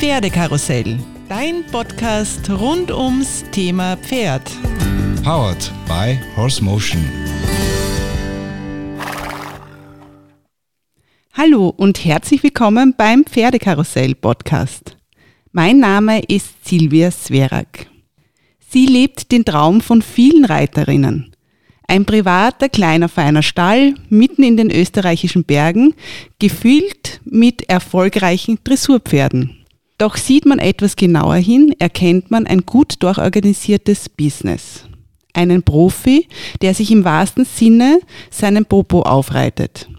Pferdekarussell, dein Podcast rund ums Thema Pferd. Powered by Horse Motion. Hallo und herzlich willkommen beim Pferdekarussell Podcast. Mein Name ist Silvia Sverak. Sie lebt den Traum von vielen Reiterinnen. Ein privater, kleiner, feiner Stall mitten in den österreichischen Bergen, gefüllt mit erfolgreichen Dressurpferden. Doch sieht man etwas genauer hin, erkennt man ein gut durchorganisiertes Business. Einen Profi, der sich im wahrsten Sinne seinen Popo aufreitet.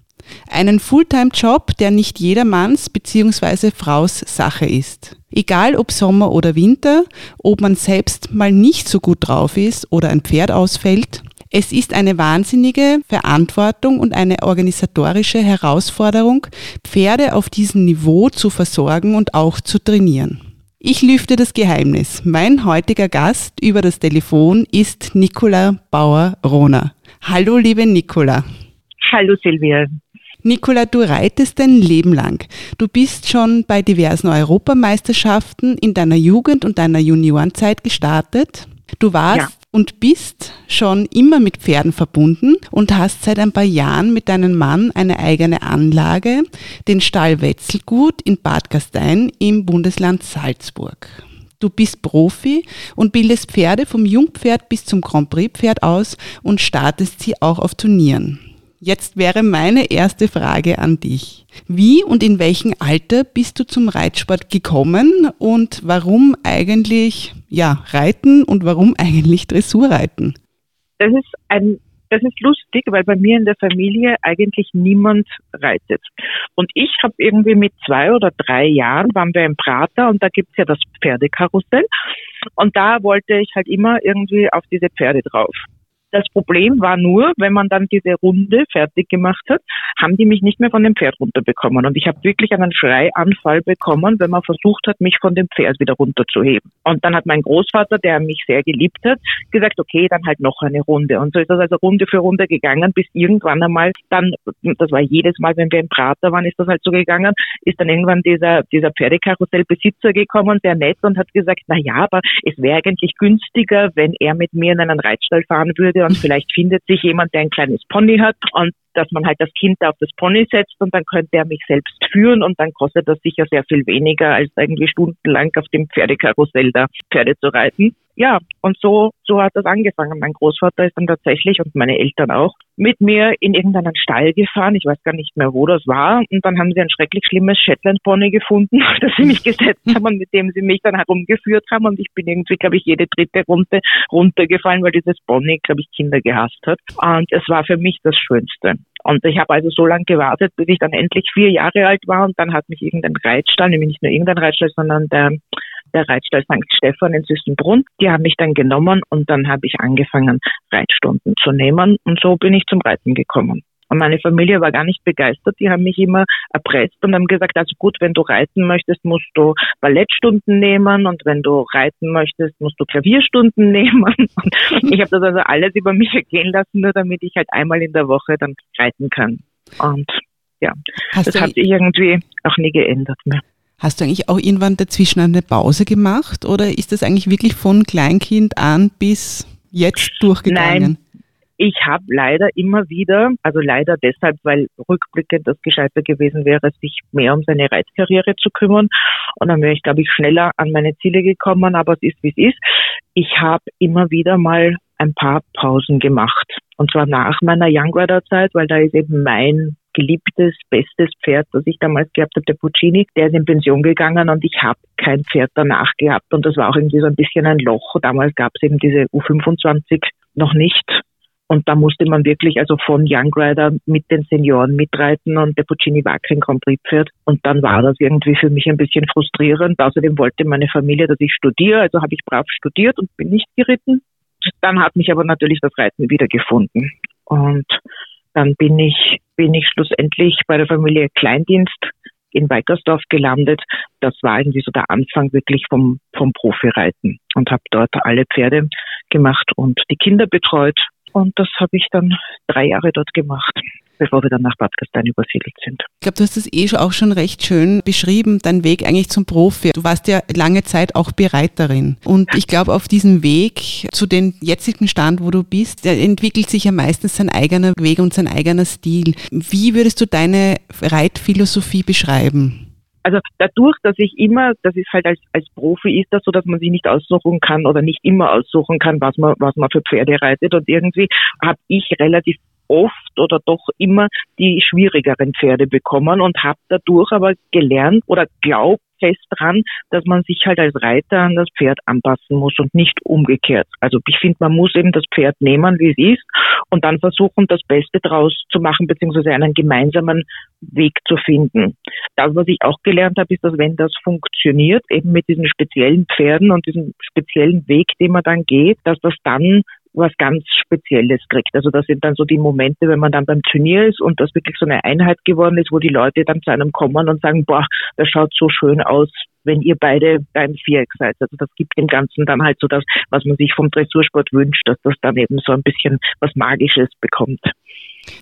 Einen Fulltime-Job, der nicht jedermanns bzw. Fraus Sache ist. Egal ob Sommer oder Winter, ob man selbst mal nicht so gut drauf ist oder ein Pferd ausfällt, es ist eine wahnsinnige Verantwortung und eine organisatorische Herausforderung, Pferde auf diesem Niveau zu versorgen und auch zu trainieren. Ich lüfte das Geheimnis. Mein heutiger Gast über das Telefon ist Nicola Bauer-Rohner. Hallo, liebe Nicola. Hallo, Silvia. Nicola, du reitest dein Leben lang. Du bist schon bei diversen Europameisterschaften in deiner Jugend und deiner Juniorenzeit gestartet. Du warst ja. Und bist schon immer mit Pferden verbunden und hast seit ein paar Jahren mit deinem Mann eine eigene Anlage, den Stall Wetzelgut in Bad Gastein im Bundesland Salzburg. Du bist Profi und bildest Pferde vom Jungpferd bis zum Grand Prix Pferd aus und startest sie auch auf Turnieren. Jetzt wäre meine erste Frage an dich. Wie und in welchem Alter bist du zum Reitsport gekommen und warum eigentlich ja, Reiten und warum eigentlich Dressurreiten? Das ist ein das ist lustig, weil bei mir in der Familie eigentlich niemand reitet. Und ich habe irgendwie mit zwei oder drei Jahren waren wir im Prater und da gibt's ja das Pferdekarussell. Und da wollte ich halt immer irgendwie auf diese Pferde drauf. Das Problem war nur, wenn man dann diese Runde fertig gemacht hat, haben die mich nicht mehr von dem Pferd runterbekommen. Und ich habe wirklich einen Schreianfall bekommen, wenn man versucht hat, mich von dem Pferd wieder runterzuheben. Und dann hat mein Großvater, der mich sehr geliebt hat, gesagt, okay, dann halt noch eine Runde. Und so ist das also Runde für Runde gegangen, bis irgendwann einmal dann, das war jedes Mal, wenn wir im Prater waren, ist das halt so gegangen, ist dann irgendwann dieser, dieser Pferdekarussellbesitzer gekommen, sehr nett und hat gesagt, na ja, aber es wäre eigentlich günstiger, wenn er mit mir in einen Reitstall fahren würde und vielleicht findet sich jemand, der ein kleines Pony hat und dass man halt das Kind auf das Pony setzt und dann könnte er mich selbst führen und dann kostet das sicher sehr viel weniger, als irgendwie stundenlang auf dem Pferdekarussell da Pferde zu reiten. Ja, und so, so hat das angefangen. Mein Großvater ist dann tatsächlich und meine Eltern auch mit mir in irgendeinen Stall gefahren. Ich weiß gar nicht mehr, wo das war. Und dann haben sie ein schrecklich schlimmes Shetland Pony gefunden, das sie mich gesetzt haben und mit dem sie mich dann herumgeführt haben. Und ich bin irgendwie, glaube ich, jede dritte Runde runtergefallen, weil dieses Pony, glaube ich, Kinder gehasst hat. Und es war für mich das Schönste. Und ich habe also so lange gewartet, bis ich dann endlich vier Jahre alt war und dann hat mich irgendein Reitstall, nämlich nicht nur irgendein Reitstall, sondern der, der Reitstall St. Stephan in Süßenbrunn, die haben mich dann genommen und dann habe ich angefangen, Reitstunden zu nehmen und so bin ich zum Reiten gekommen. Und meine Familie war gar nicht begeistert. Die haben mich immer erpresst und haben gesagt, also gut, wenn du reiten möchtest, musst du Ballettstunden nehmen und wenn du reiten möchtest, musst du Klavierstunden nehmen. Und ich habe das also alles über mich ergehen lassen, nur damit ich halt einmal in der Woche dann reiten kann. Und ja, Hast das hat sich irgendwie auch nie geändert mehr. Hast du eigentlich auch irgendwann dazwischen eine Pause gemacht oder ist das eigentlich wirklich von Kleinkind an bis jetzt durchgegangen? Nein, ich habe leider immer wieder, also leider deshalb, weil rückblickend das gescheiter gewesen wäre, sich mehr um seine Reitkarriere zu kümmern. Und dann wäre ich, glaube ich, schneller an meine Ziele gekommen, aber es ist, wie es ist. Ich habe immer wieder mal ein paar Pausen gemacht. Und zwar nach meiner Young Rider Zeit, weil da ist eben mein geliebtes, bestes Pferd, das ich damals gehabt habe, der Puccini, der ist in Pension gegangen und ich habe kein Pferd danach gehabt. Und das war auch irgendwie so ein bisschen ein Loch. Damals gab es eben diese U25 noch nicht. Und da musste man wirklich also von Young Rider mit den Senioren mitreiten und der Puccini war kein Grand Prix Pferd. Und dann war das irgendwie für mich ein bisschen frustrierend. Außerdem wollte meine Familie, dass ich studiere, also habe ich brav studiert und bin nicht geritten. Dann hat mich aber natürlich das Reiten wiedergefunden. Und dann bin ich, bin ich schlussendlich bei der Familie Kleindienst in Weikersdorf gelandet. Das war irgendwie so der Anfang wirklich vom, vom Profireiten und habe dort alle Pferde gemacht und die Kinder betreut und das habe ich dann drei Jahre dort gemacht. bevor wir dann nach Bad Gastein übersiedelt sind. Ich glaube, du hast das eh auch schon recht schön beschrieben, dein Weg eigentlich zum Profi. Du warst ja lange Zeit auch Bereiterin. Und ich glaube, auf diesem Weg zu dem jetzigen Stand, wo du bist, entwickelt sich ja meistens sein eigener Weg und sein eigener Stil. Wie würdest du deine Reitphilosophie beschreiben? Also dadurch, dass ich immer, das ist halt als, als Profi ist das so, dass man sich nicht aussuchen kann oder nicht immer aussuchen kann, was man, was man für Pferde reitet. Und irgendwie habe ich relativ oft oder doch immer die schwierigeren Pferde bekommen und habe dadurch aber gelernt oder glaubt fest dran, dass man sich halt als Reiter an das Pferd anpassen muss und nicht umgekehrt. Also ich finde, man muss eben das Pferd nehmen, wie es ist und dann versuchen, das Beste draus zu machen, beziehungsweise einen gemeinsamen Weg zu finden. Das, was ich auch gelernt habe, ist, dass wenn das funktioniert, eben mit diesen speziellen Pferden und diesem speziellen Weg, den man dann geht, dass das dann was ganz Spezielles kriegt. Also das sind dann so die Momente, wenn man dann beim Turnier ist und das wirklich so eine Einheit geworden ist, wo die Leute dann zu einem kommen und sagen, boah, das schaut so schön aus, wenn ihr beide beim Viereck seid. Also das gibt dem Ganzen dann halt so das, was man sich vom Dressursport wünscht, dass das dann eben so ein bisschen was Magisches bekommt.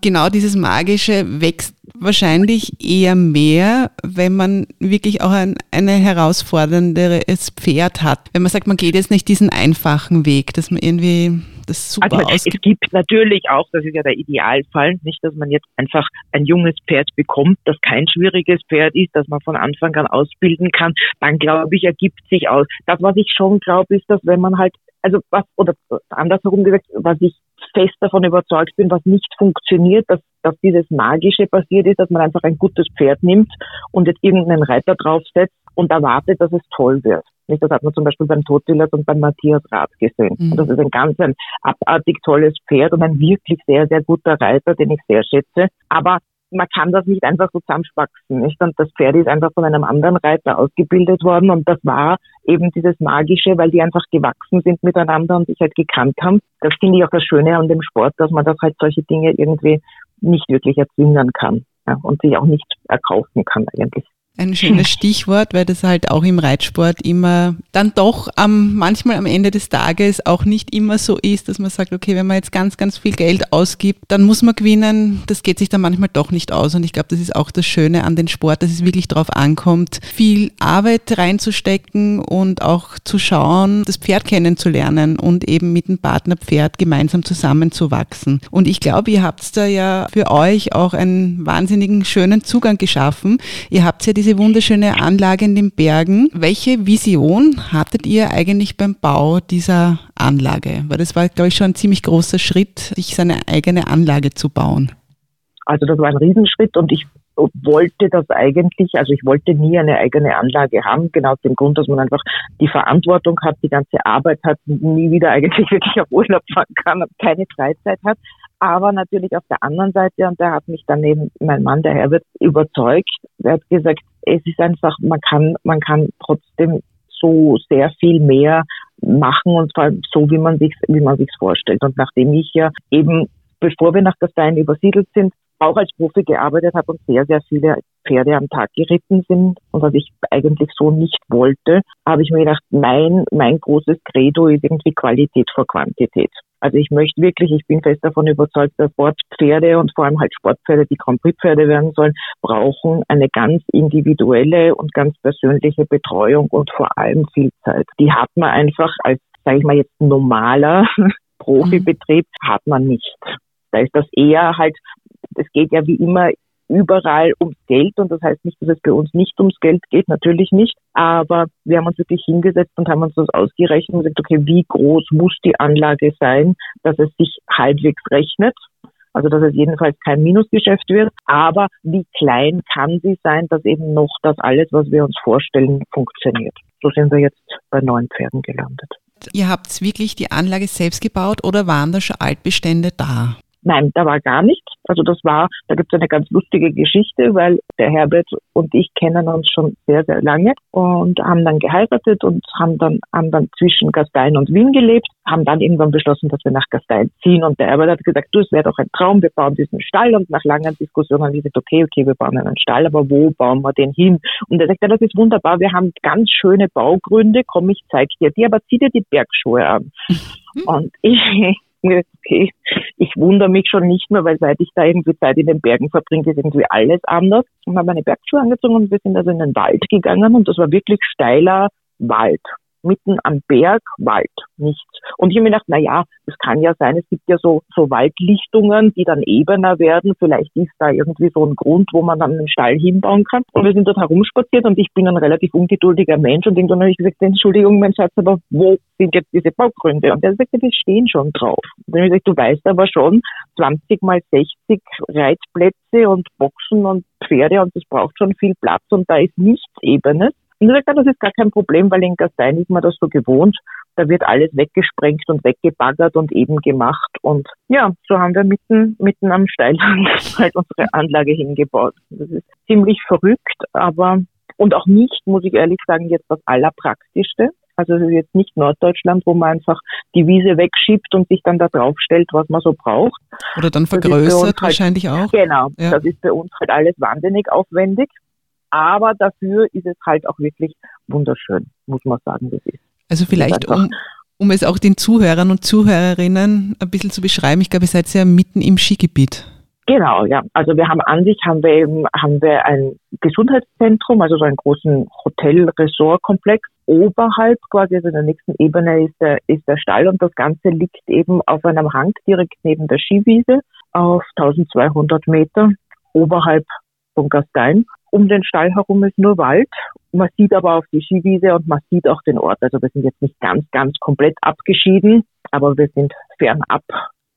Genau dieses Magische wächst wahrscheinlich eher mehr, wenn man wirklich auch ein eine herausfordernderes Pferd hat. Wenn man sagt, man geht jetzt nicht diesen einfachen Weg, dass man irgendwie das super also Es gibt natürlich auch, das ist ja der Idealfall, nicht, dass man jetzt einfach ein junges Pferd bekommt, das kein schwieriges Pferd ist, das man von Anfang an ausbilden kann, dann glaube ich, ergibt sich aus. Das, was ich schon glaube, ist, dass wenn man halt also was, oder andersherum gesagt, was ich fest davon überzeugt bin, was nicht funktioniert, dass, dass dieses Magische passiert ist, dass man einfach ein gutes Pferd nimmt und jetzt irgendeinen Reiter draufsetzt und erwartet, dass es toll wird. Nicht, das hat man zum Beispiel beim Totillers und beim Matthias Rath gesehen. Mhm. Das ist ein ganz ein abartig tolles Pferd und ein wirklich sehr, sehr guter Reiter, den ich sehr schätze. Aber man kann das nicht einfach so zusammenschwachsen, nicht? Und das Pferd ist einfach von einem anderen Reiter ausgebildet worden und das war eben dieses Magische, weil die einfach gewachsen sind miteinander und sich halt gekannt haben. Das finde ich auch das Schöne an dem Sport, dass man das halt solche Dinge irgendwie nicht wirklich erzwingen kann ja, und sich auch nicht erkaufen kann eigentlich. Ein schönes Stichwort, weil das halt auch im Reitsport immer dann doch am, manchmal am Ende des Tages auch nicht immer so ist, dass man sagt, okay, wenn man jetzt ganz, ganz viel Geld ausgibt, dann muss man gewinnen. Das geht sich dann manchmal doch nicht aus. Und ich glaube, das ist auch das Schöne an den Sport, dass es wirklich darauf ankommt, viel Arbeit reinzustecken und auch zu schauen, das Pferd kennenzulernen und eben mit dem Partnerpferd gemeinsam zusammenzuwachsen. Und ich glaube, ihr habt da ja für euch auch einen wahnsinnigen schönen Zugang geschaffen. Ihr habt ja diese diese wunderschöne Anlage in den Bergen. Welche Vision hattet ihr eigentlich beim Bau dieser Anlage? Weil das war, glaube ich, schon ein ziemlich großer Schritt, sich seine eigene Anlage zu bauen. Also das war ein Riesenschritt und ich wollte das eigentlich, also ich wollte nie eine eigene Anlage haben, genau aus dem Grund, dass man einfach die Verantwortung hat, die ganze Arbeit hat, nie wieder eigentlich wirklich auf Urlaub fahren kann, keine Freizeit hat aber natürlich auf der anderen Seite, und da hat mich dann eben mein Mann, der Herbert, überzeugt. Er hat gesagt, es ist einfach, man kann, man kann trotzdem so sehr viel mehr machen und allem so, wie man sich, wie man sich's vorstellt. Und nachdem ich ja eben, bevor wir nach Gastein übersiedelt sind, auch als Profi gearbeitet habe und sehr, sehr viele Pferde am Tag geritten sind und was ich eigentlich so nicht wollte, habe ich mir gedacht, mein, mein großes Credo ist irgendwie Qualität vor Quantität. Also ich möchte wirklich, ich bin fest davon überzeugt, dass Sportpferde und vor allem halt Sportpferde, die Grand Prix Pferde werden sollen, brauchen eine ganz individuelle und ganz persönliche Betreuung und vor allem viel Zeit. Die hat man einfach als, sage ich mal jetzt, normaler Profibetrieb hat man nicht. Da ist das eher halt, es geht ja wie immer überall ums Geld und das heißt nicht, dass es bei uns nicht ums Geld geht, natürlich nicht, aber wir haben uns wirklich hingesetzt und haben uns das ausgerechnet und gesagt, okay, wie groß muss die Anlage sein, dass es sich halbwegs rechnet, also dass es jedenfalls kein Minusgeschäft wird, aber wie klein kann sie sein, dass eben noch das alles, was wir uns vorstellen, funktioniert. So sind wir jetzt bei neun Pferden gelandet. Ihr habt wirklich die Anlage selbst gebaut oder waren da schon Altbestände da? Nein, da war gar nichts. Also das war, da gibt es eine ganz lustige Geschichte, weil der Herbert und ich kennen uns schon sehr, sehr lange und haben dann geheiratet und haben dann, haben dann zwischen Gastein und Wien gelebt, haben dann irgendwann beschlossen, dass wir nach Gastein ziehen und der Herbert hat gesagt, du, es wäre doch ein Traum, wir bauen diesen Stall und nach langen Diskussionen haben wir gesagt, okay, okay, wir bauen einen Stall, aber wo bauen wir den hin? Und er sagt, ja, das ist wunderbar, wir haben ganz schöne Baugründe, komm, ich zeig dir die, aber zieh dir die Bergschuhe an. Und ich, mir, okay, ich wundere mich schon nicht mehr, weil seit ich da irgendwie Zeit in den Bergen verbringe, ist irgendwie alles anders. Und habe meine Bergschuhe angezogen und wir sind also in den Wald gegangen und das war wirklich steiler Wald mitten am Berg Wald, nichts. Und ich habe mir gedacht, na ja, das kann ja sein, es gibt ja so, so Waldlichtungen, die dann ebener werden. Vielleicht ist da irgendwie so ein Grund, wo man dann einen Stall hinbauen kann. Und wir sind dort herumspaziert und ich bin ein relativ ungeduldiger Mensch und irgendwann habe ich gesagt, Entschuldigung, mein Schatz, aber wo sind jetzt diese Baugründe? Und er sagte, die stehen schon drauf. Und dann habe ich gesagt, du weißt aber schon, 20 mal 60 Reitplätze und Boxen und Pferde und das braucht schon viel Platz und da ist nichts Ebenes. Gesagt, das ist gar kein Problem, weil in Gastein ist man das so gewohnt. Da wird alles weggesprengt und weggebaggert und eben gemacht. Und ja, so haben wir mitten, mitten am Steilhang halt unsere Anlage hingebaut. Das ist ziemlich verrückt, aber, und auch nicht, muss ich ehrlich sagen, jetzt das Allerpraktischste. Also jetzt nicht Norddeutschland, wo man einfach die Wiese wegschiebt und sich dann da drauf stellt, was man so braucht. Oder dann vergrößert halt, wahrscheinlich auch. Genau, ja. das ist bei uns halt alles wahnsinnig aufwendig. Aber dafür ist es halt auch wirklich wunderschön, muss man sagen, das ist. Also vielleicht, um, um es auch den Zuhörern und Zuhörerinnen ein bisschen zu beschreiben, ich glaube, ihr seid ja mitten im Skigebiet. Genau, ja. Also wir haben an sich haben wir eben haben wir ein Gesundheitszentrum, also so einen großen Hotel-Resort-Komplex. Oberhalb quasi, also in der nächsten Ebene ist der, ist der Stall und das Ganze liegt eben auf einem Hang direkt neben der Skiwiese auf 1200 Meter oberhalb von Gastein. Um den Stall herum ist nur Wald. Man sieht aber auch die Skiwiese und man sieht auch den Ort. Also wir sind jetzt nicht ganz, ganz komplett abgeschieden, aber wir sind fernab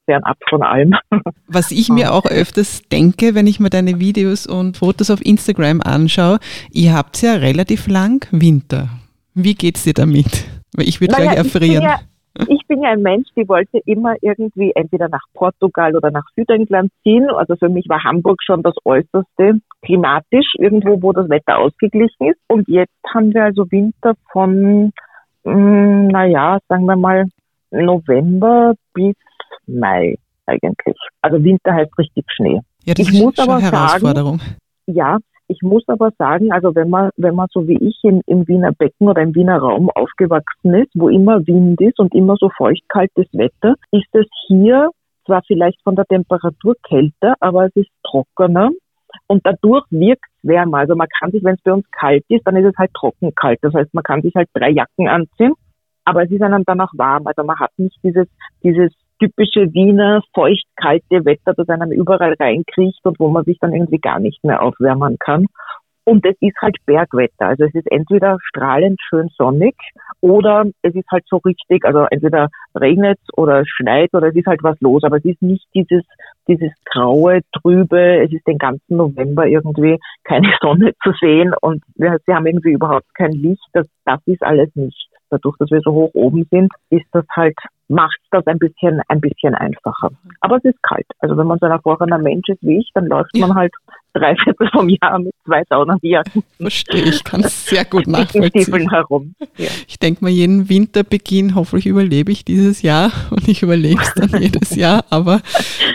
fernab von allem. Was ich mir auch öfters denke, wenn ich mir deine Videos und Fotos auf Instagram anschaue, ihr habt ja relativ lang Winter. Wie geht's dir damit? Ich würde naja, gleich erfrieren. Ja, ich bin ja ein Mensch, die wollte immer irgendwie entweder nach Portugal oder nach Südengland ziehen. Also für mich war Hamburg schon das Äußerste klimatisch, irgendwo, wo das Wetter ausgeglichen ist. Und jetzt haben wir also Winter von, mm, naja, sagen wir mal November bis Mai eigentlich. Also Winter heißt richtig Schnee. Ja, das ich ist muss schon aber Herausforderung. Sagen, ja, ich muss aber sagen, also wenn man, wenn man so wie ich im, im Wiener Becken oder im Wiener Raum aufgewachsen ist, wo immer Wind ist und immer so feuchtkaltes Wetter, ist es hier zwar vielleicht von der Temperatur kälter, aber es ist trockener und dadurch wirkt es wärmer. Also man kann sich, wenn es bei uns kalt ist, dann ist es halt trocken kalt. Das heißt, man kann sich halt drei Jacken anziehen, aber es ist einem dann auch warm. Also man hat nicht dieses, dieses typische Wiener feucht-kalte Wetter, das einem überall reinkriecht und wo man sich dann irgendwie gar nicht mehr aufwärmen kann. Und es ist halt Bergwetter. Also es ist entweder strahlend schön sonnig oder es ist halt so richtig, also entweder regnet oder schneit oder es ist halt was los. Aber es ist nicht dieses, dieses graue, trübe, es ist den ganzen November irgendwie keine Sonne zu sehen und wir, sie haben irgendwie überhaupt kein Licht. Das, das ist alles nicht. Dadurch, dass wir so hoch oben sind, ist das halt macht das ein bisschen, ein bisschen einfacher. Aber es ist kalt. Also wenn man so ein erfahrener Mensch ist wie ich, dann läuft man halt drei Viertel vom Jahr mit zwei Saunenjacken. Verstehe, ich kann es sehr gut nachvollziehen. herum. Ja. Ich denke mal, jeden Winterbeginn, hoffentlich überlebe ich dieses Jahr und ich überlebe es dann jedes Jahr. Aber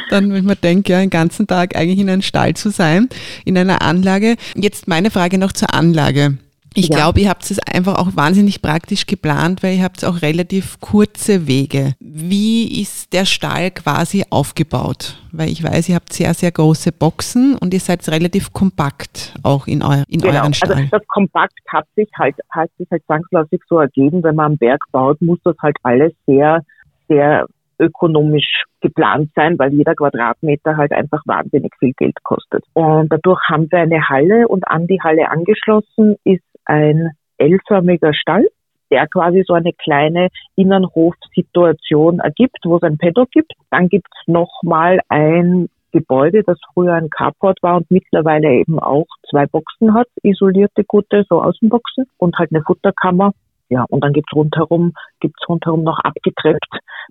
dann, wenn man denkt, ja, den ganzen Tag eigentlich in einem Stall zu sein, in einer Anlage. Jetzt meine Frage noch zur Anlage. Ich ja. glaube, ihr habt es einfach auch wahnsinnig praktisch geplant, weil ihr habt auch relativ kurze Wege. Wie ist der Stall quasi aufgebaut? Weil ich weiß, ihr habt sehr, sehr große Boxen und ihr seid relativ kompakt auch in, eu in genau. euren Stall. Also das Kompakt hat sich halt, hat sich halt zwangsläufig so ergeben, wenn man am Berg baut, muss das halt alles sehr, sehr ökonomisch geplant sein, weil jeder Quadratmeter halt einfach wahnsinnig viel Geld kostet. Und dadurch haben wir eine Halle und an die Halle angeschlossen ist ein L-förmiger Stall, der quasi so eine kleine Innenhofsituation ergibt, wo es ein Paddock gibt. Dann gibt es nochmal ein Gebäude, das früher ein Carport war und mittlerweile eben auch zwei Boxen hat, isolierte gute, so Außenboxen und halt eine Futterkammer. Ja, und dann gibt's rundherum, gibt's rundherum noch abgetrennt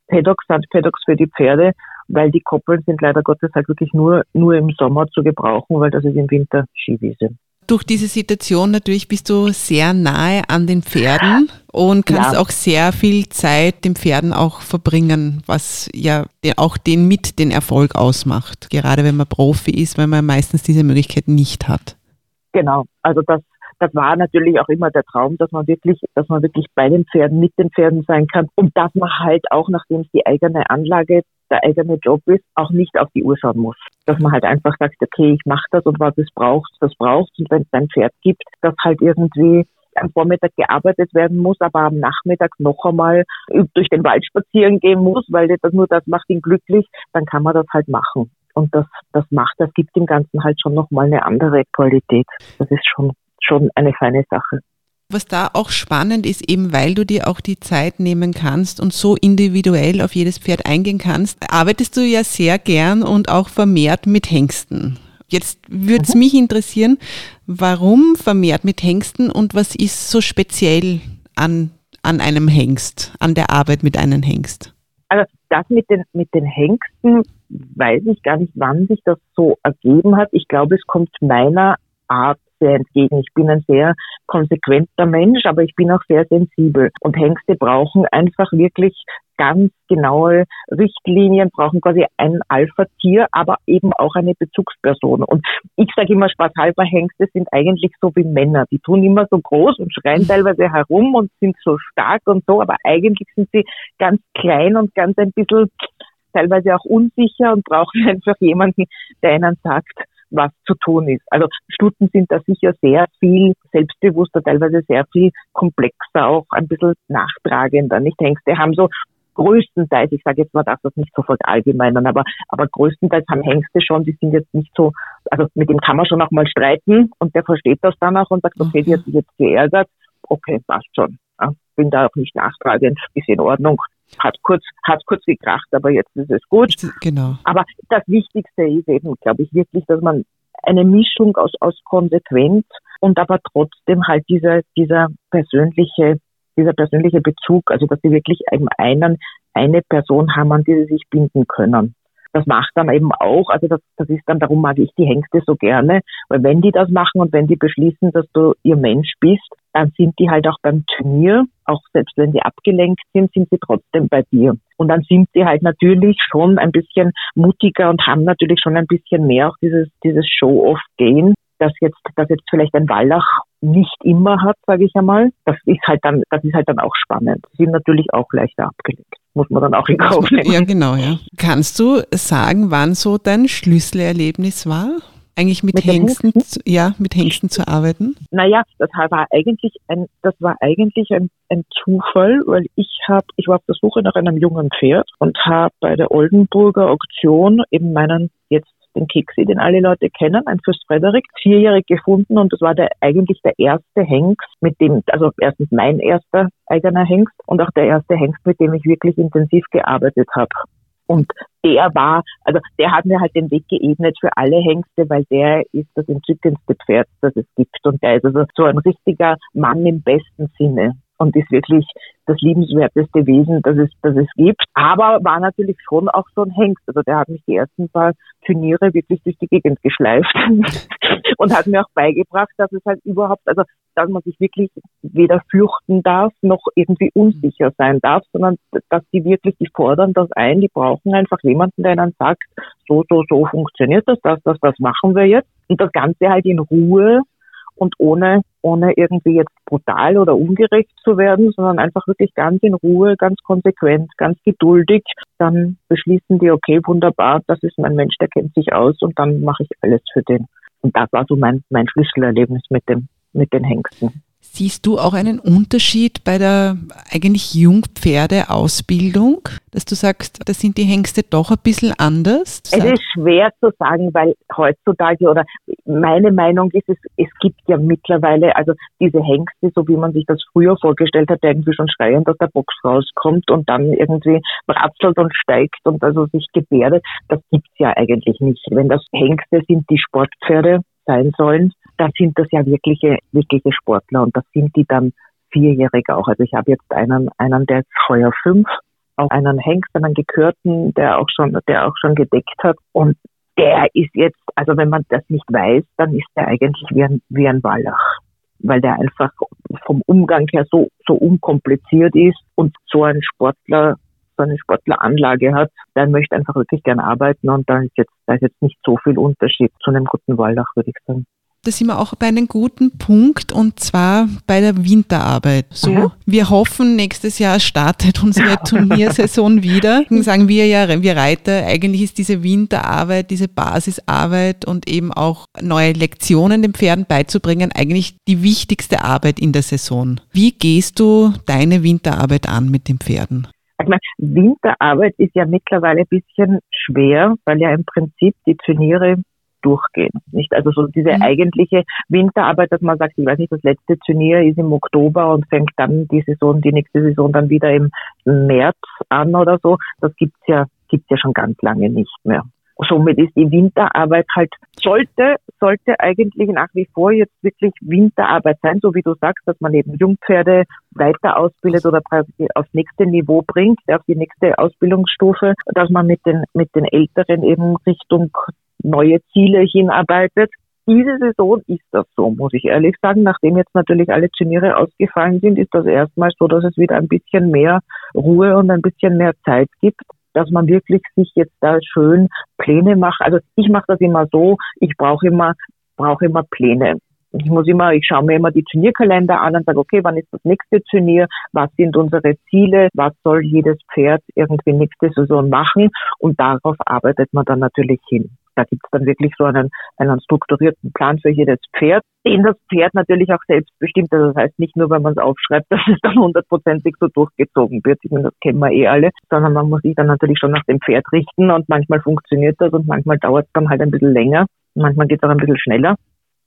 Paddocks, Sandpaddocks für die Pferde, weil die Koppeln sind leider Gottes halt wirklich nur, nur im Sommer zu gebrauchen, weil das ist im Winter Skiwiese durch diese Situation natürlich bist du sehr nahe an den Pferden und kannst ja. auch sehr viel Zeit den Pferden auch verbringen, was ja auch den mit den Erfolg ausmacht. Gerade wenn man Profi ist, weil man meistens diese Möglichkeit nicht hat. Genau, also das, das war natürlich auch immer der Traum, dass man wirklich, dass man wirklich bei den Pferden, mit den Pferden sein kann und dass man halt auch, nachdem es die eigene Anlage der eigene Job ist, auch nicht auf die Uhr schauen muss. Dass man halt einfach sagt, okay, ich mache das und was es braucht, das braucht und wenn es ein Pferd gibt, das halt irgendwie am Vormittag gearbeitet werden muss, aber am Nachmittag noch einmal durch den Wald spazieren gehen muss, weil das nur das macht ihn glücklich, dann kann man das halt machen. Und das, das macht, das gibt dem Ganzen halt schon nochmal eine andere Qualität. Das ist schon, schon eine feine Sache. Was da auch spannend ist, eben weil du dir auch die Zeit nehmen kannst und so individuell auf jedes Pferd eingehen kannst, arbeitest du ja sehr gern und auch vermehrt mit Hengsten. Jetzt würde es mhm. mich interessieren, warum vermehrt mit Hengsten und was ist so speziell an, an einem Hengst, an der Arbeit mit einem Hengst? Also das mit den, mit den Hengsten weiß ich gar nicht, wann sich das so ergeben hat. Ich glaube, es kommt meiner Art sehr entgegen. Ich bin ein sehr konsequenter Mensch, aber ich bin auch sehr sensibel. Und Hengste brauchen einfach wirklich ganz genaue Richtlinien, brauchen quasi ein Alpha-Tier, aber eben auch eine Bezugsperson. Und ich sage immer spaßhalber, Hengste sind eigentlich so wie Männer. Die tun immer so groß und schreien mhm. teilweise herum und sind so stark und so, aber eigentlich sind sie ganz klein und ganz ein bisschen teilweise auch unsicher und brauchen einfach jemanden, der ihnen sagt, was zu tun ist. Also Stuten sind da sicher sehr viel selbstbewusster, teilweise sehr viel komplexer, auch ein bisschen nachtragender. Nicht Hengste haben so größtenteils, ich sage jetzt mal, darf das nicht so verallgemeinern, aber, aber größtenteils haben Hengste schon, die sind jetzt nicht so, also mit dem kann man schon auch mal streiten und der versteht das dann auch und sagt, okay, die hat sich jetzt geärgert, okay, passt schon. Ja, bin da auch nicht nachtragend, ist in Ordnung. Hat kurz, hat kurz gekracht, aber jetzt ist es gut. Genau. Aber das Wichtigste ist eben, glaube ich, wirklich, dass man eine Mischung aus, aus konsequent und aber trotzdem halt dieser, dieser persönliche, dieser persönliche Bezug, also dass sie wirklich eben einen, eine Person haben, an die sie sich binden können das macht dann eben auch, also das, das ist dann, darum mag ich die Hengste so gerne, weil wenn die das machen und wenn die beschließen, dass du ihr Mensch bist, dann sind die halt auch beim Turnier, auch selbst wenn die abgelenkt sind, sind sie trotzdem bei dir. Und dann sind sie halt natürlich schon ein bisschen mutiger und haben natürlich schon ein bisschen mehr auch dieses, dieses Show-off-Gehen, das jetzt, das jetzt vielleicht ein Wallach nicht immer hat, sage ich einmal. Das ist halt dann, das ist halt dann auch spannend. Sie sind natürlich auch leichter abgelenkt muss man dann auch in Kauf nehmen. Ja, genau, ja. Kannst du sagen, wann so dein Schlüsselerlebnis war? Eigentlich mit, mit Hengsten, Hengsten, ja, mit Hengsten zu arbeiten? Naja, das war eigentlich ein, das war eigentlich ein, ein Zufall, weil ich habe, ich war auf der Suche nach einem jungen Pferd und habe bei der Oldenburger Auktion eben meinen jetzt den Kiksi, den alle Leute kennen, ein Fürst Frederik, vierjährig gefunden und das war der eigentlich der erste Hengst, mit dem, also erstens mein erster eigener Hengst und auch der erste Hengst, mit dem ich wirklich intensiv gearbeitet habe. Und der war, also der hat mir halt den Weg geebnet für alle Hengste, weil der ist das entzückendste Pferd, das es gibt. Und der ist also so ein richtiger Mann im besten Sinne und ist wirklich das liebenswerteste Wesen, das es, das es gibt. Aber war natürlich schon auch so ein Hengst. Also der hat mich die ersten paar Turniere wirklich durch die Gegend geschleift und hat mir auch beigebracht, dass es halt überhaupt, also dass man sich wirklich weder fürchten darf noch irgendwie unsicher sein darf, sondern dass die wirklich, die fordern das ein, die brauchen einfach jemanden, der ihnen sagt, so, so, so funktioniert das, das, das, das machen wir jetzt. Und das Ganze halt in Ruhe und ohne, ohne irgendwie jetzt brutal oder ungerecht zu werden, sondern einfach wirklich ganz in Ruhe, ganz konsequent, ganz geduldig. Dann beschließen die, okay, wunderbar, das ist mein Mensch, der kennt sich aus und dann mache ich alles für den. Und das war so mein, mein Schlüsselerlebnis mit dem, mit den Hengsten. Siehst du auch einen Unterschied bei der eigentlich Jungpferdeausbildung, dass du sagst, da sind die Hengste doch ein bisschen anders? Es ist schwer zu sagen, weil heutzutage oder meine Meinung ist, es, es gibt ja mittlerweile, also diese Hengste, so wie man sich das früher vorgestellt hat, der irgendwie schon schreiend aus der Box rauskommt und dann irgendwie bratzelt und steigt und also sich gebärdet, das gibt's ja eigentlich nicht. Wenn das Hengste sind, die Sportpferde sein sollen, dann sind das ja wirkliche, wirkliche Sportler und das sind die dann vierjährig auch. Also ich habe jetzt einen, einen, der ist heuer fünf, auch einen Hengst, einen Gekörten, der auch schon, der auch schon gedeckt hat und der ist jetzt, also wenn man das nicht weiß, dann ist der eigentlich wie ein, wie ein Wallach, weil der einfach vom Umgang her so, so unkompliziert ist und so ein Sportler so eine Sportleranlage hat, der möchte einfach wirklich gern arbeiten und da ist jetzt, da ist jetzt nicht so viel Unterschied zu einem guten Wallach, würde ich sagen. Da sind wir auch bei einem guten Punkt und zwar bei der Winterarbeit. So, mhm. wir hoffen, nächstes Jahr startet unsere Turniersaison wieder. Dann sagen wir ja, wir Reiter, eigentlich ist diese Winterarbeit, diese Basisarbeit und eben auch neue Lektionen den Pferden beizubringen, eigentlich die wichtigste Arbeit in der Saison. Wie gehst du deine Winterarbeit an mit den Pferden? Ich meine, Winterarbeit ist ja mittlerweile ein bisschen schwer, weil ja im Prinzip die Turniere durchgehen. Nicht? Also so diese mhm. eigentliche Winterarbeit, dass man sagt, ich weiß nicht, das letzte Turnier ist im Oktober und fängt dann die Saison, die nächste Saison dann wieder im März an oder so. Das gibt's ja, gibt's ja schon ganz lange nicht mehr. Somit ist die Winterarbeit halt, sollte, sollte eigentlich nach wie vor jetzt wirklich Winterarbeit sein, so wie du sagst, dass man eben Jungpferde weiter ausbildet oder aufs nächste Niveau bringt, auf die nächste Ausbildungsstufe, dass man mit den, mit den Älteren eben Richtung neue Ziele hinarbeitet. Diese Saison ist das so, muss ich ehrlich sagen. Nachdem jetzt natürlich alle Turniere ausgefallen sind, ist das erstmal so, dass es wieder ein bisschen mehr Ruhe und ein bisschen mehr Zeit gibt, dass man wirklich sich jetzt da schön Pläne macht. Also ich mache das immer so, ich brauche immer, brauche immer Pläne. Ich muss immer, ich schaue mir immer die Turnierkalender an und sage, okay, wann ist das nächste Turnier? Was sind unsere Ziele? Was soll jedes Pferd irgendwie nächste Saison machen? Und darauf arbeitet man dann natürlich hin. Da gibt es dann wirklich so einen, einen strukturierten Plan für jedes Pferd, den das Pferd natürlich auch selbst bestimmt. Also das heißt nicht nur, wenn man es aufschreibt, dass es dann hundertprozentig so durchgezogen wird. Ich meine, das kennen wir eh alle, sondern man muss sich dann natürlich schon nach dem Pferd richten und manchmal funktioniert das und manchmal dauert es dann halt ein bisschen länger. Manchmal geht es auch ein bisschen schneller.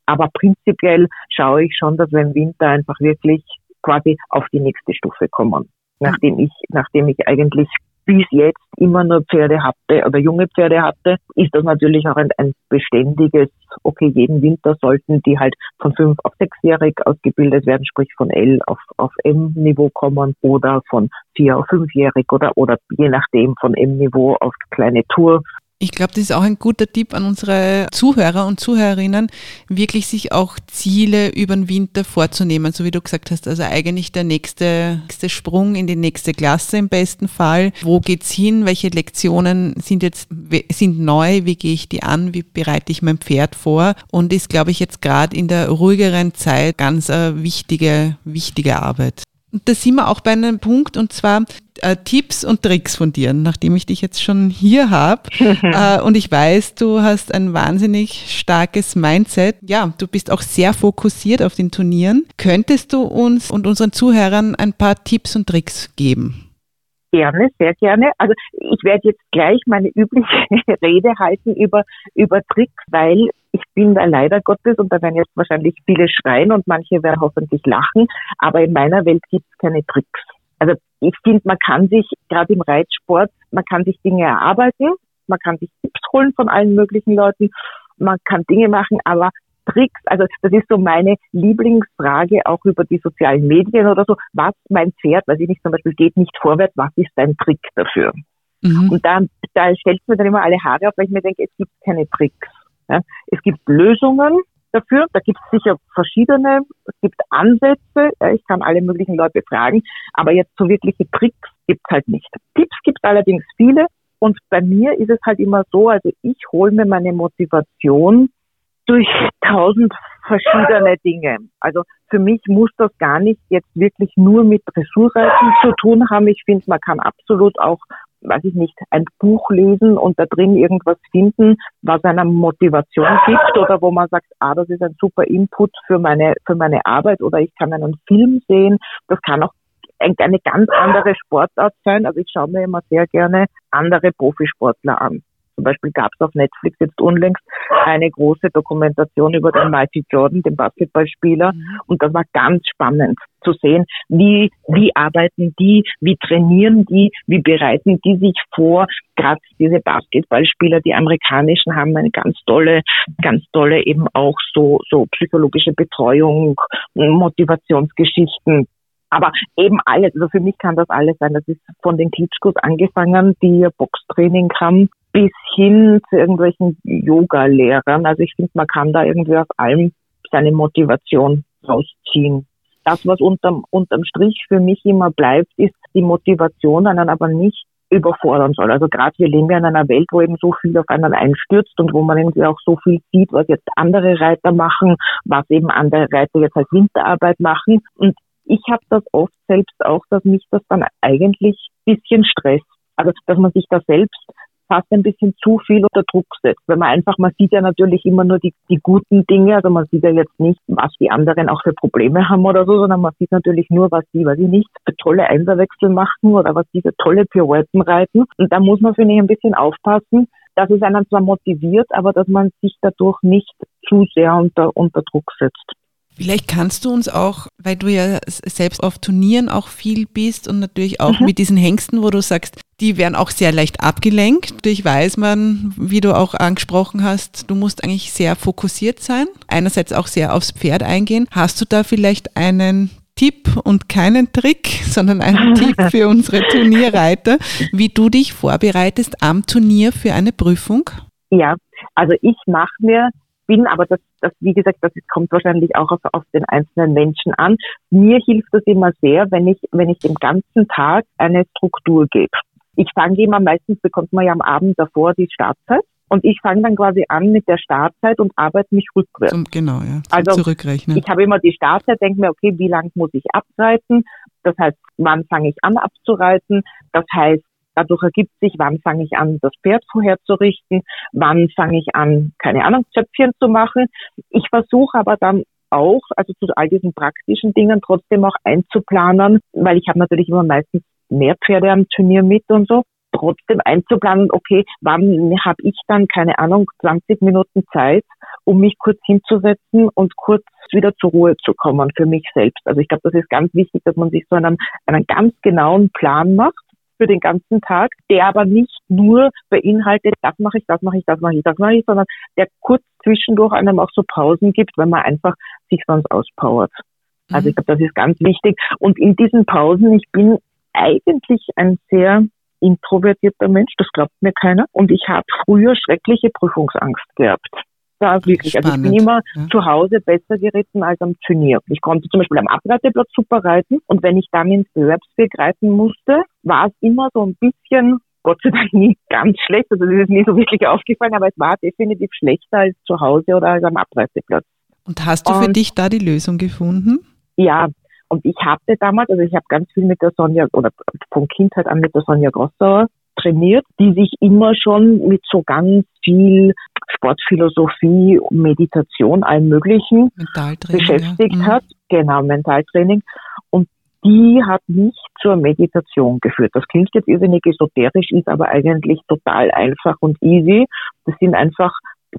Aber prinzipiell schaue ich schon, dass wir im Winter einfach wirklich quasi auf die nächste Stufe kommen. Nachdem ich, nachdem ich eigentlich bis jetzt immer nur Pferde hatte oder junge Pferde hatte, ist das natürlich auch ein, ein beständiges, okay, jeden Winter sollten die halt von fünf auf sechsjährig ausgebildet werden, sprich von L auf, auf M-Niveau kommen oder von vier auf fünfjährig oder, oder je nachdem von M-Niveau auf kleine Tour ich glaube, das ist auch ein guter Tipp an unsere Zuhörer und Zuhörerinnen, wirklich sich auch Ziele über den Winter vorzunehmen, so wie du gesagt hast. Also eigentlich der nächste, nächste Sprung in die nächste Klasse im besten Fall. Wo geht's hin? Welche Lektionen sind jetzt sind neu? Wie gehe ich die an? Wie bereite ich mein Pferd vor? Und ist, glaube ich, jetzt gerade in der ruhigeren Zeit ganz eine wichtige, wichtige Arbeit. Und da sind wir auch bei einem Punkt, und zwar äh, Tipps und Tricks von dir, nachdem ich dich jetzt schon hier habe. äh, und ich weiß, du hast ein wahnsinnig starkes Mindset. Ja, du bist auch sehr fokussiert auf den Turnieren. Könntest du uns und unseren Zuhörern ein paar Tipps und Tricks geben? Gerne, sehr gerne. Also ich werde jetzt gleich meine übliche Rede halten über, über Tricks, weil ich bin da leider Gottes und da werden jetzt wahrscheinlich viele schreien und manche werden hoffentlich lachen, aber in meiner Welt gibt es keine Tricks. Also ich finde, man kann sich gerade im Reitsport, man kann sich Dinge erarbeiten, man kann sich Tipps holen von allen möglichen Leuten, man kann Dinge machen, aber Tricks, also das ist so meine Lieblingsfrage auch über die sozialen Medien oder so, was mein Pferd, weiß ich nicht, zum Beispiel geht nicht vorwärts, was ist dein Trick dafür? Mhm. Und da, da stellt mir dann immer alle Haare auf, weil ich mir denke, es gibt keine Tricks. Ja? Es gibt Lösungen dafür, da gibt es sicher verschiedene, es gibt Ansätze, ja, ich kann alle möglichen Leute fragen, aber jetzt so wirkliche Tricks gibt es halt nicht. Tipps gibt es allerdings viele und bei mir ist es halt immer so, also ich hole mir meine Motivation durch tausend verschiedene Dinge. Also für mich muss das gar nicht jetzt wirklich nur mit Dressurreiten zu tun haben. Ich finde, man kann absolut auch, weiß ich nicht, ein Buch lesen und da drin irgendwas finden, was einer Motivation gibt oder wo man sagt, ah, das ist ein super Input für meine, für meine Arbeit oder ich kann einen Film sehen. Das kann auch eine ganz andere Sportart sein. Also ich schaue mir immer sehr gerne andere Profisportler an. Zum Beispiel gab es auf Netflix jetzt unlängst eine große Dokumentation über den Michael Jordan, den Basketballspieler. Mhm. Und das war ganz spannend zu sehen, wie, wie arbeiten die, wie trainieren die, wie bereiten die sich vor. Gerade diese Basketballspieler, die amerikanischen, haben eine ganz tolle, ganz tolle eben auch so, so psychologische Betreuung, Motivationsgeschichten. Aber eben alles, also für mich kann das alles sein. Das ist von den Klitschkos angefangen, die Boxtraining haben, bis hin zu irgendwelchen Yoga-Lehrern. Also ich finde, man kann da irgendwie aus allem seine Motivation rausziehen. Das, was unterm, unterm Strich für mich immer bleibt, ist die Motivation, einen aber nicht überfordern soll. Also gerade wir leben ja in einer Welt, wo eben so viel auf einen einstürzt und wo man irgendwie auch so viel sieht, was jetzt andere Reiter machen, was eben andere Reiter jetzt als Winterarbeit machen. Und ich habe das oft selbst auch, dass mich das dann eigentlich bisschen stresst. Also dass man sich da selbst fast ein bisschen zu viel unter Druck setzt. Wenn man einfach, man sieht ja natürlich immer nur die, die guten Dinge, also man sieht ja jetzt nicht, was die anderen auch für Probleme haben oder so, sondern man sieht natürlich nur, was die, was die nicht für tolle Einserwechsel machen oder was die für tolle Pirouetten reiten. Und da muss man, finde ich, ein bisschen aufpassen, dass es einen zwar motiviert, aber dass man sich dadurch nicht zu sehr unter, unter Druck setzt. Vielleicht kannst du uns auch, weil du ja selbst auf Turnieren auch viel bist und natürlich auch mhm. mit diesen Hengsten, wo du sagst, die werden auch sehr leicht abgelenkt. Natürlich weiß man, wie du auch angesprochen hast, du musst eigentlich sehr fokussiert sein. Einerseits auch sehr aufs Pferd eingehen. Hast du da vielleicht einen Tipp und keinen Trick, sondern einen Tipp für unsere Turnierreiter, wie du dich vorbereitest am Turnier für eine Prüfung? Ja, also ich mache mir bin, aber das, das, wie gesagt, das kommt wahrscheinlich auch auf, auf den einzelnen Menschen an. Mir hilft es immer sehr, wenn ich, wenn ich den ganzen Tag eine Struktur gebe. Ich fange immer, meistens bekommt man ja am Abend davor die Startzeit. Und ich fange dann quasi an mit der Startzeit und arbeite mich rückwärts. Zum, genau, ja. Zum also zurückrechnen. Ich habe immer die Startzeit, denke mir, okay, wie lang muss ich abreiten? Das heißt, wann fange ich an abzureiten? Das heißt, Dadurch ergibt sich, wann fange ich an, das Pferd vorherzurichten, wann fange ich an, keine Ahnung, Zöpfchen zu machen. Ich versuche aber dann auch, also zu all diesen praktischen Dingen trotzdem auch einzuplanen, weil ich habe natürlich immer meistens mehr Pferde am Turnier mit und so, trotzdem einzuplanen, okay, wann habe ich dann, keine Ahnung, 20 Minuten Zeit, um mich kurz hinzusetzen und kurz wieder zur Ruhe zu kommen für mich selbst. Also ich glaube, das ist ganz wichtig, dass man sich so einen, einen ganz genauen Plan macht für den ganzen Tag, der aber nicht nur beinhaltet, das mache ich, das mache ich, das mache ich, das mache ich, sondern der kurz zwischendurch einem auch so Pausen gibt, wenn man einfach sich sonst auspowert. Also mhm. ich glaube, das ist ganz wichtig. Und in diesen Pausen, ich bin eigentlich ein sehr introvertierter Mensch, das glaubt mir keiner. Und ich habe früher schreckliche Prüfungsangst gehabt da wirklich. Spannend. Also ich bin immer ja. zu Hause besser geritten als am Turnier. Ich konnte zum Beispiel am Abreiteplatz super reiten und wenn ich dann ins Bewerbsweg reiten musste, war es immer so ein bisschen Gott sei Dank nie ganz schlecht, also das ist nie so wirklich aufgefallen, aber es war definitiv schlechter als zu Hause oder als am Abreiteplatz. Und hast du und, für dich da die Lösung gefunden? Ja, und ich hatte damals, also ich habe ganz viel mit der Sonja oder von Kindheit an mit der Sonja Grossauer trainiert, die sich immer schon mit so ganz viel Sportphilosophie, Meditation, allem Möglichen beschäftigt ja. Mhm. hat. Genau, Mentaltraining. Und die hat mich zur Meditation geführt. Das klingt jetzt irrsinnig esoterisch, ist aber eigentlich total einfach und easy. Das sind einfach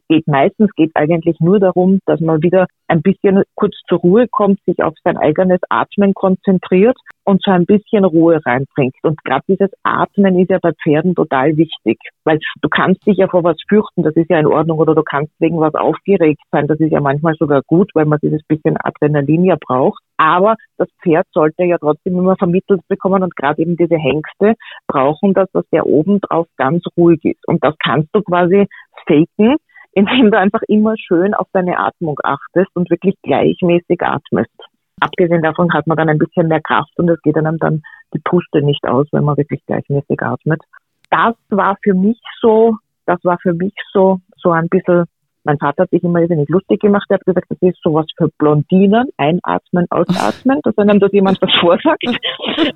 geht meistens geht eigentlich nur darum, dass man wieder ein bisschen kurz zur Ruhe kommt, sich auf sein eigenes Atmen konzentriert und so ein bisschen Ruhe reinbringt. Und gerade dieses Atmen ist ja bei Pferden total wichtig, weil du kannst dich ja vor was fürchten, das ist ja in Ordnung, oder du kannst wegen was aufgeregt sein, das ist ja manchmal sogar gut, weil man dieses bisschen Adrenalin ja braucht. Aber das Pferd sollte ja trotzdem immer vermittelt bekommen und gerade eben diese Hengste brauchen das, dass der oben drauf ganz ruhig ist. Und das kannst du quasi faken, indem du einfach immer schön auf deine Atmung achtest und wirklich gleichmäßig atmest. Abgesehen davon hat man dann ein bisschen mehr Kraft und es geht einem dann die Puste nicht aus, wenn man wirklich gleichmäßig atmet. Das war für mich so, das war für mich so, so ein bisschen mein Vater hat sich immer irrsinnig lustig gemacht. Er hat gesagt, das ist sowas für Blondinen. Einatmen, ausatmen, dass einem das jemand was vorsagt.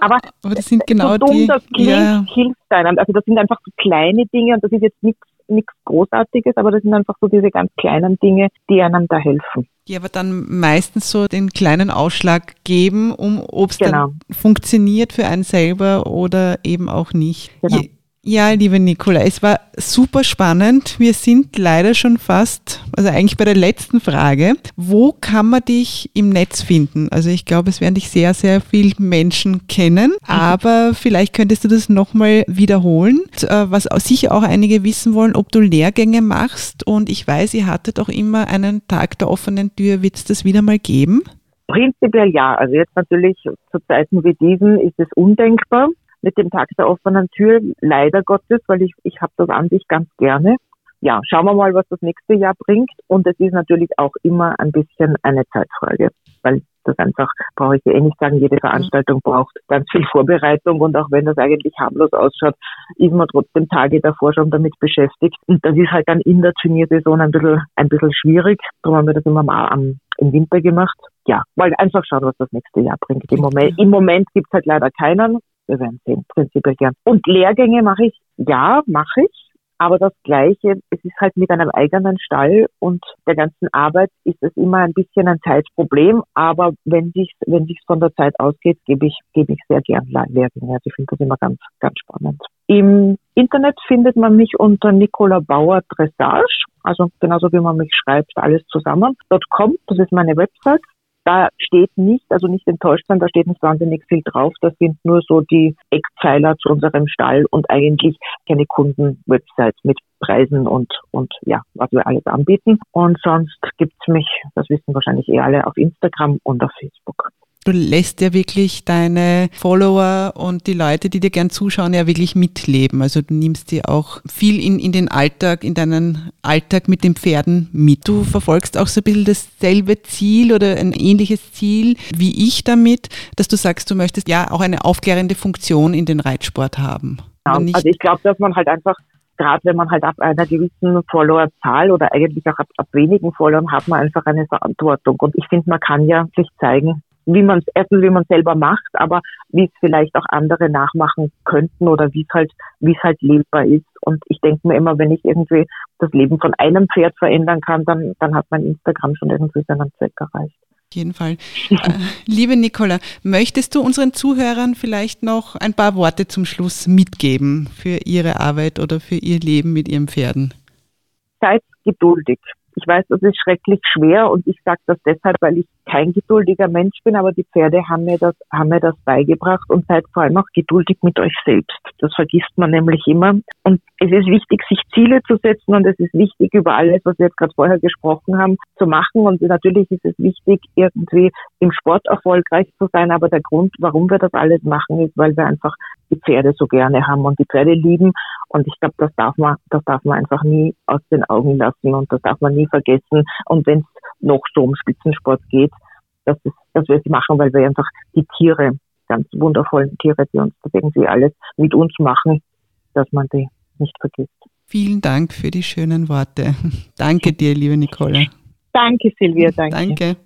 Aber, Aber das sind genau so dumm, die, das klingt, ja. hilft einem. Also das sind einfach so kleine Dinge und das ist jetzt nichts nichts Großartiges, aber das sind einfach so diese ganz kleinen Dinge, die einem da helfen. Die aber dann meistens so den kleinen Ausschlag geben, um ob es genau. dann funktioniert für einen selber oder eben auch nicht. Genau. Je, ja, liebe Nicola, es war super spannend. Wir sind leider schon fast, also eigentlich bei der letzten Frage. Wo kann man dich im Netz finden? Also ich glaube, es werden dich sehr, sehr viele Menschen kennen, aber vielleicht könntest du das nochmal wiederholen. Äh, was sicher auch einige wissen wollen, ob du Lehrgänge machst und ich weiß, ihr hattet auch immer einen Tag der offenen Tür. Wird es das wieder mal geben? Prinzipiell ja. Also jetzt natürlich zu Zeiten wie diesen ist es undenkbar mit dem Tag der offenen Tür, leider Gottes, weil ich, ich habe das an sich ganz gerne. Ja, schauen wir mal, was das nächste Jahr bringt. Und es ist natürlich auch immer ein bisschen eine Zeitfrage, weil das einfach, brauche ich ja eh nicht sagen, jede Veranstaltung braucht ganz viel Vorbereitung und auch wenn das eigentlich harmlos ausschaut, ist man trotzdem Tage davor schon damit beschäftigt. Und das ist halt dann in der Turniersaison ein bisschen, ein bisschen schwierig. Darum haben wir das immer mal am, im Winter gemacht. Ja, weil einfach schauen, was das nächste Jahr bringt. Im Moment, im Moment gibt's halt leider keinen. Sehen, prinzipiell gern. Und Lehrgänge mache ich, ja, mache ich. Aber das Gleiche, es ist halt mit einem eigenen Stall und der ganzen Arbeit ist es immer ein bisschen ein Zeitproblem. Aber wenn sich wenn sich's von der Zeit ausgeht, gebe ich, gebe ich sehr gern Lehrgänge. Also ich finde das immer ganz, ganz spannend. Im Internet findet man mich unter Nicola Bauer Dressage. Also genauso wie man mich schreibt, alles zusammen. .com, das ist meine Website. Da steht nicht, also nicht enttäuscht sein, da steht nicht wahnsinnig viel drauf. Das sind nur so die Eckpfeiler zu unserem Stall und eigentlich keine Kundenwebsite mit Preisen und, und ja, was wir alles anbieten. Und sonst gibt's mich, das wissen wahrscheinlich eh alle, auf Instagram und auf Facebook. Du lässt ja wirklich deine Follower und die Leute, die dir gern zuschauen, ja wirklich mitleben. Also du nimmst dir auch viel in, in den Alltag, in deinen Alltag mit den Pferden mit. Du verfolgst auch so ein bisschen dasselbe Ziel oder ein ähnliches Ziel wie ich damit, dass du sagst, du möchtest ja auch eine aufklärende Funktion in den Reitsport haben. Ja, also ich glaube, dass man halt einfach gerade wenn man halt ab einer gewissen Followerzahl oder eigentlich auch ab, ab wenigen Followern hat man einfach eine Verantwortung. Und ich finde, man kann ja sich zeigen, wie man es erstens wie man selber macht, aber wie es vielleicht auch andere nachmachen könnten oder wie es halt wie es halt lebbar ist. Und ich denke mir immer, wenn ich irgendwie das Leben von einem Pferd verändern kann, dann dann hat mein Instagram schon irgendwie seinen Zweck erreicht. Auf jeden Fall. äh, liebe Nicola, möchtest du unseren Zuhörern vielleicht noch ein paar Worte zum Schluss mitgeben für ihre Arbeit oder für ihr Leben mit ihren Pferden? Seid geduldig. Ich weiß, das ist schrecklich schwer und ich sage das deshalb, weil ich kein geduldiger Mensch bin, aber die Pferde haben mir das, haben mir das beigebracht und seid vor allem auch geduldig mit euch selbst. Das vergisst man nämlich immer. Und es ist wichtig, sich Ziele zu setzen und es ist wichtig, über alles, was wir jetzt gerade vorher gesprochen haben, zu machen. Und natürlich ist es wichtig, irgendwie im Sport erfolgreich zu sein. Aber der Grund, warum wir das alles machen, ist, weil wir einfach die Pferde so gerne haben und die Pferde lieben. Und ich glaube, das darf man, das darf man einfach nie aus den Augen lassen und das darf man nie vergessen. Und wenn es noch so um Spitzensport geht, dass, es, dass wir es machen, weil wir einfach die Tiere, ganz wundervollen Tiere, die uns das irgendwie alles mit uns machen, dass man die nicht vergisst. Vielen Dank für die schönen Worte. Danke dir, liebe Nicole. Danke, Silvia, danke.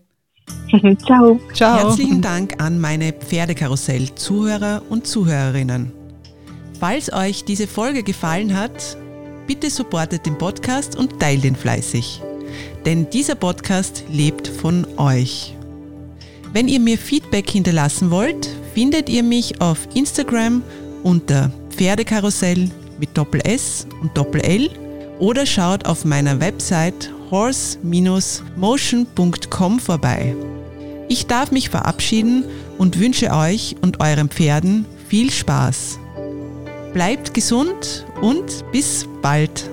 Danke. Ciao. Ciao. Herzlichen Dank an meine Pferdekarussell-Zuhörer und Zuhörerinnen. Falls euch diese Folge gefallen hat, bitte supportet den Podcast und teilt ihn fleißig. Denn dieser Podcast lebt von euch. Wenn ihr mir Feedback hinterlassen wollt, findet ihr mich auf Instagram unter Pferdekarussell mit Doppel S und Doppel L oder schaut auf meiner Website horse-motion.com vorbei. Ich darf mich verabschieden und wünsche euch und euren Pferden viel Spaß. Bleibt gesund und bis bald.